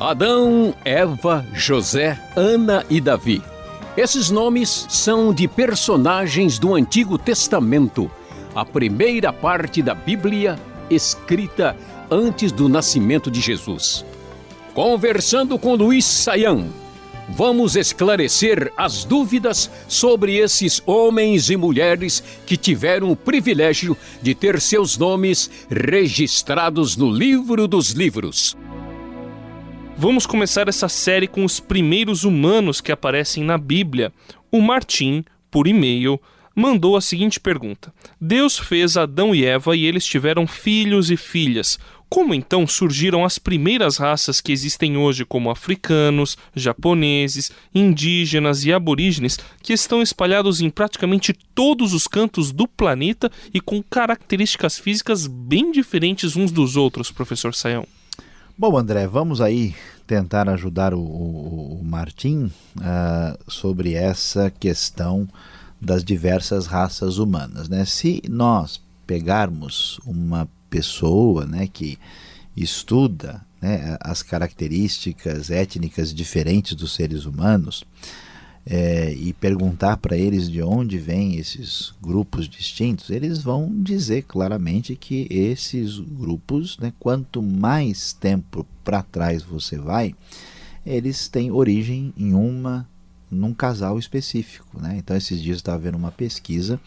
Adão, Eva, José, Ana e Davi. Esses nomes são de personagens do Antigo Testamento, a primeira parte da Bíblia escrita antes do nascimento de Jesus. Conversando com Luiz Saião, vamos esclarecer as dúvidas sobre esses homens e mulheres que tiveram o privilégio de ter seus nomes registrados no livro dos livros. Vamos começar essa série com os primeiros humanos que aparecem na Bíblia. O Martim, por e-mail, mandou a seguinte pergunta: Deus fez Adão e Eva e eles tiveram filhos e filhas. Como então surgiram as primeiras raças que existem hoje, como africanos, japoneses, indígenas e aborígenes, que estão espalhados em praticamente todos os cantos do planeta e com características físicas bem diferentes uns dos outros, professor Sayão? Bom, André, vamos aí tentar ajudar o, o, o Martim uh, sobre essa questão das diversas raças humanas. Né? Se nós pegarmos uma pessoa né, que estuda né, as características étnicas diferentes dos seres humanos é, e perguntar para eles de onde vêm esses grupos distintos, eles vão dizer claramente que esses grupos, né, quanto mais tempo para trás você vai, eles têm origem em uma num casal específico. Né? Então, esses dias estava vendo uma pesquisa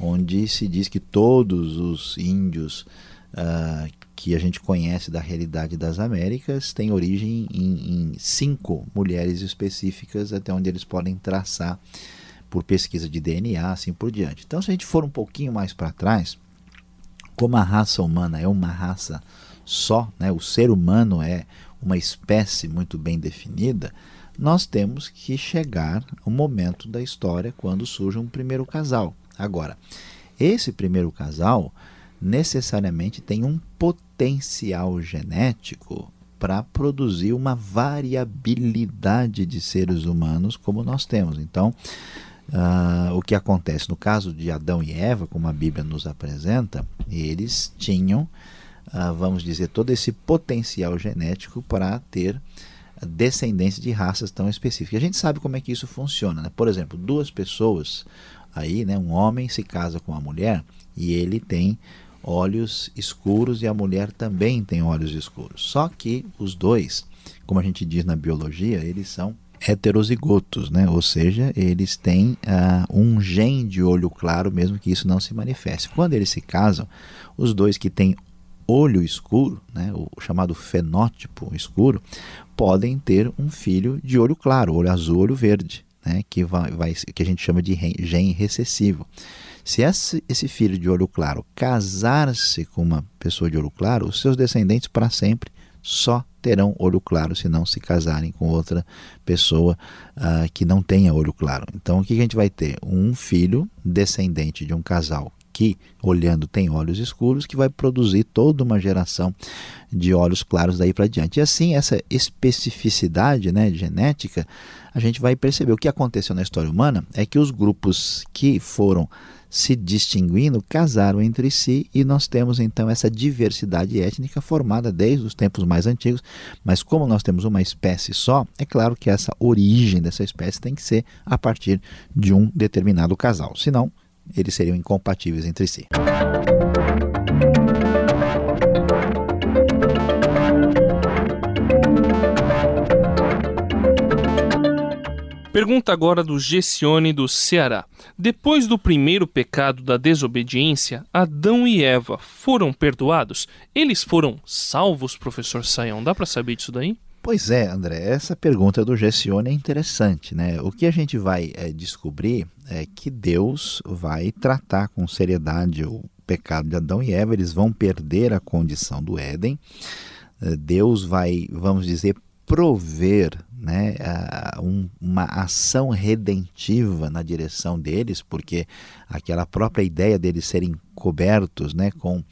onde se diz que todos os índios uh, que a gente conhece da realidade das Américas têm origem em, em cinco mulheres específicas, até onde eles podem traçar por pesquisa de DNA, assim por diante. Então, se a gente for um pouquinho mais para trás, como a raça humana é uma raça só, né, o ser humano é uma espécie muito bem definida, nós temos que chegar ao momento da história quando surge um primeiro casal. Agora, esse primeiro casal necessariamente tem um potencial genético para produzir uma variabilidade de seres humanos como nós temos. Então, uh, o que acontece no caso de Adão e Eva, como a Bíblia nos apresenta, eles tinham, uh, vamos dizer, todo esse potencial genético para ter descendência de raças tão específicas. A gente sabe como é que isso funciona. Né? Por exemplo, duas pessoas, aí, né, um homem se casa com uma mulher e ele tem olhos escuros e a mulher também tem olhos escuros. Só que os dois, como a gente diz na biologia, eles são heterozigotos, né? ou seja, eles têm uh, um gene de olho claro, mesmo que isso não se manifeste. Quando eles se casam, os dois que têm olho escuro, né, o chamado fenótipo escuro, podem ter um filho de olho claro, olho azul, olho verde, né, que, vai, vai, que a gente chama de gene recessivo. Se esse, esse filho de olho claro casar-se com uma pessoa de olho claro, os seus descendentes para sempre só terão olho claro se não se casarem com outra pessoa uh, que não tenha olho claro. Então, o que a gente vai ter? Um filho descendente de um casal que, olhando, tem olhos escuros, que vai produzir toda uma geração de olhos claros daí para diante. E assim, essa especificidade né, genética, a gente vai perceber. O que aconteceu na história humana é que os grupos que foram se distinguindo casaram entre si e nós temos então essa diversidade étnica formada desde os tempos mais antigos, mas como nós temos uma espécie só, é claro que essa origem dessa espécie tem que ser a partir de um determinado casal, senão eles seriam incompatíveis entre si. Pergunta agora do Gessione do Ceará. Depois do primeiro pecado da desobediência, Adão e Eva foram perdoados? Eles foram salvos, professor Saião? Dá para saber disso daí? Pois é, André, essa pergunta do Gessione é interessante, né? O que a gente vai é, descobrir é que Deus vai tratar com seriedade o pecado de Adão e Eva, eles vão perder a condição do Éden. É, Deus vai, vamos dizer, prover né, um, uma ação redentiva na direção deles, porque aquela própria ideia deles serem cobertos né, com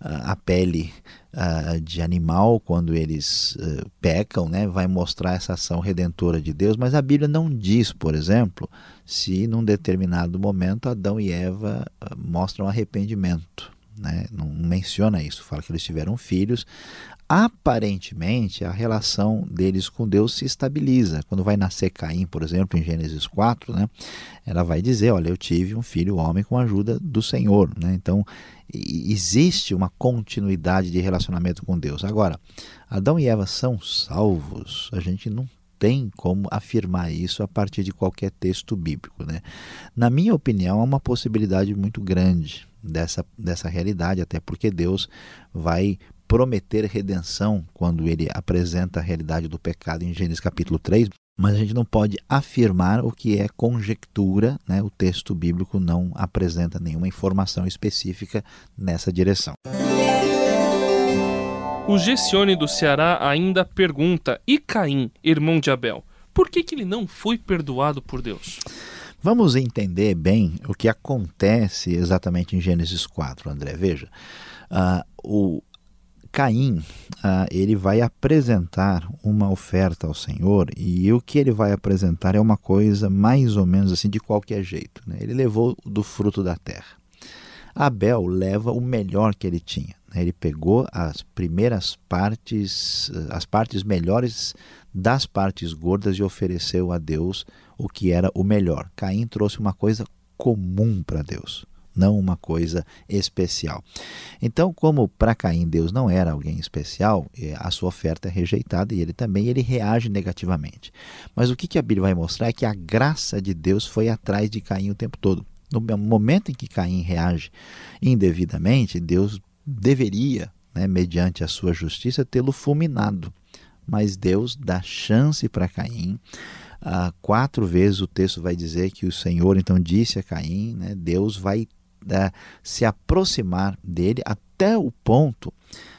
a pele uh, de animal quando eles uh, pecam, né, vai mostrar essa ação redentora de Deus, mas a Bíblia não diz, por exemplo, se num determinado momento Adão e Eva mostram arrependimento. né? não menciona isso, fala que eles tiveram filhos. Aparentemente, a relação deles com Deus se estabiliza. Quando vai nascer Caim, por exemplo, em Gênesis 4, né? ela vai dizer: Olha, eu tive um filho homem com a ajuda do Senhor. Né? Então, existe uma continuidade de relacionamento com Deus. Agora, Adão e Eva são salvos, a gente não tem como afirmar isso a partir de qualquer texto bíblico. Né? Na minha opinião, há uma possibilidade muito grande dessa, dessa realidade, até porque Deus vai prometer redenção quando ele apresenta a realidade do pecado em Gênesis capítulo 3, mas a gente não pode afirmar o que é conjectura, né? o texto bíblico não apresenta nenhuma informação específica nessa direção. O Gessione do Ceará ainda pergunta: e Caim, irmão de Abel, por que, que ele não foi perdoado por Deus? Vamos entender bem o que acontece exatamente em Gênesis 4, André. Veja, uh, o Caim uh, ele vai apresentar uma oferta ao Senhor e o que ele vai apresentar é uma coisa mais ou menos assim de qualquer jeito. Né? Ele levou do fruto da terra. Abel leva o melhor que ele tinha. Né? Ele pegou as primeiras partes, as partes melhores das partes gordas e ofereceu a Deus o que era o melhor. Caim trouxe uma coisa comum para Deus, não uma coisa especial. Então, como para Caim Deus não era alguém especial, é, a sua oferta é rejeitada e ele também ele reage negativamente. Mas o que a Bíblia vai mostrar é que a graça de Deus foi atrás de Caim o tempo todo. No momento em que Caim reage indevidamente, Deus deveria, né, mediante a sua justiça, tê-lo fulminado. Mas Deus dá chance para Caim. Ah, quatro vezes o texto vai dizer que o Senhor então disse a Caim, né, Deus vai né, se aproximar dele até o ponto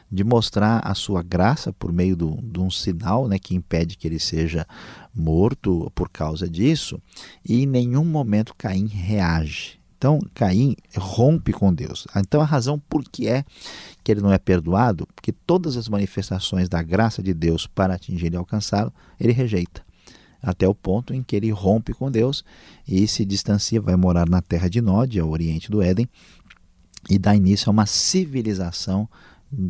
de mostrar a sua graça por meio do, de um sinal né, que impede que ele seja morto por causa disso, e em nenhum momento Caim reage. Então Caim rompe com Deus. Então a razão por que é que ele não é perdoado, porque todas as manifestações da graça de Deus para atingir e alcançá-lo, ele rejeita. Até o ponto em que ele rompe com Deus e se distancia, vai morar na terra de Nod, ao oriente do Éden, e dá início a uma civilização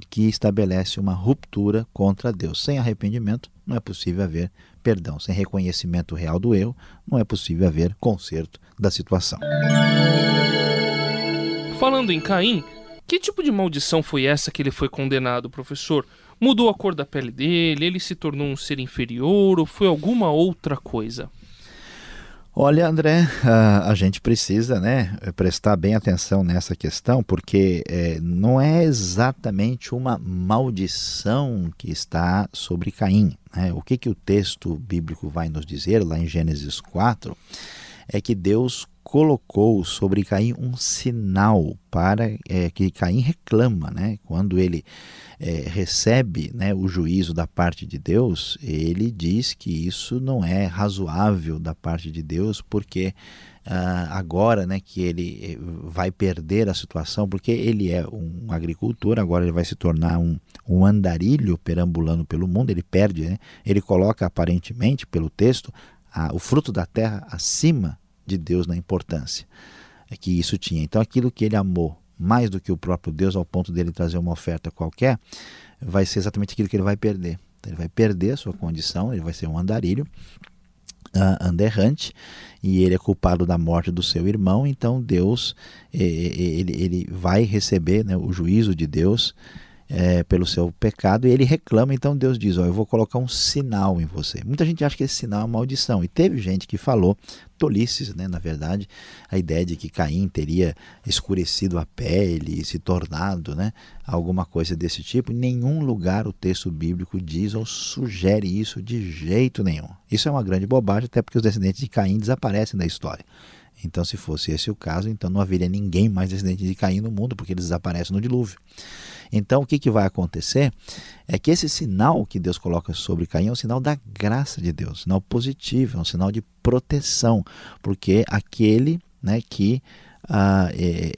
que estabelece uma ruptura contra Deus. Sem arrependimento, não é possível haver perdão. Sem reconhecimento real do erro, não é possível haver conserto da situação. Falando em Caim, que tipo de maldição foi essa que ele foi condenado, professor? Mudou a cor da pele dele? Ele se tornou um ser inferior ou foi alguma outra coisa? Olha, André, a, a, gente precisa né, prestar bem atenção nessa questão, porque é, não é exatamente uma maldição que está sobre Caim. Né? O que, que o texto bíblico vai nos dizer lá em Gênesis 4 é que Deus colocou sobre Caim um sinal para é, que Caim reclama, né? Quando ele é, recebe né, o juízo da parte de Deus, ele diz que isso não é razoável da parte de Deus, porque uh, agora né, que ele eh, vai perder a situação, porque ele é um agricultor, agora ele vai se tornar um, um andarilho perambulando pelo mundo, ele perde, né? ele coloca aparentemente, pelo texto, a, o fruto da terra acima de Deus na importância é que isso tinha. Então, aquilo que ele amou mais do que o próprio Deus, ao ponto dele trazer uma oferta qualquer, vai ser exatamente aquilo que ele vai perder. Ele vai perder a sua condição, ele vai ser um andarilho, uh, anderrante, e ele é culpado da morte do seu irmão, então Deus, ele, ele vai receber né, o juízo de Deus é, pelo seu pecado e ele reclama, então Deus diz: Ó, eu vou colocar um sinal em você. Muita gente acha que esse sinal é uma maldição, e teve gente que falou, tolices, né, na verdade, a ideia de que Caim teria escurecido a pele e se tornado né, alguma coisa desse tipo. Em nenhum lugar o texto bíblico diz ou sugere isso de jeito nenhum. Isso é uma grande bobagem, até porque os descendentes de Caim desaparecem da história. Então, se fosse esse o caso, então não haveria ninguém mais descendente de Caim no mundo, porque eles desaparecem no dilúvio. Então, o que, que vai acontecer é que esse sinal que Deus coloca sobre Caim é um sinal da graça de Deus, um sinal positivo, é um sinal de proteção, porque aquele né, que a, é,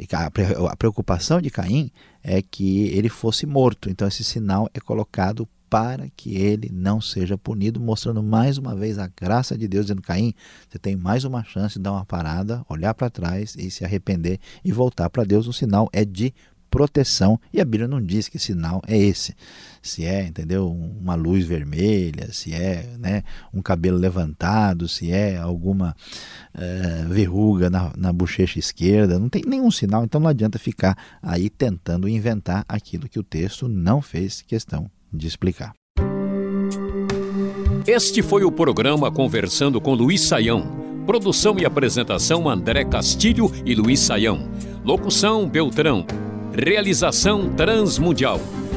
a preocupação de Caim é que ele fosse morto. Então, esse sinal é colocado para que ele não seja punido, mostrando mais uma vez a graça de Deus, dizendo: Caim, você tem mais uma chance de dar uma parada, olhar para trás e se arrepender e voltar para Deus. O sinal é de proteção e a Bíblia não diz que sinal é esse. Se é, entendeu, uma luz vermelha, se é né, um cabelo levantado, se é alguma uh, verruga na, na bochecha esquerda, não tem nenhum sinal, então não adianta ficar aí tentando inventar aquilo que o texto não fez questão de explicar. Este foi o programa Conversando com Luiz Saião. Produção e apresentação André Castilho e Luiz Saião. Locução Beltrão. Realização Transmundial.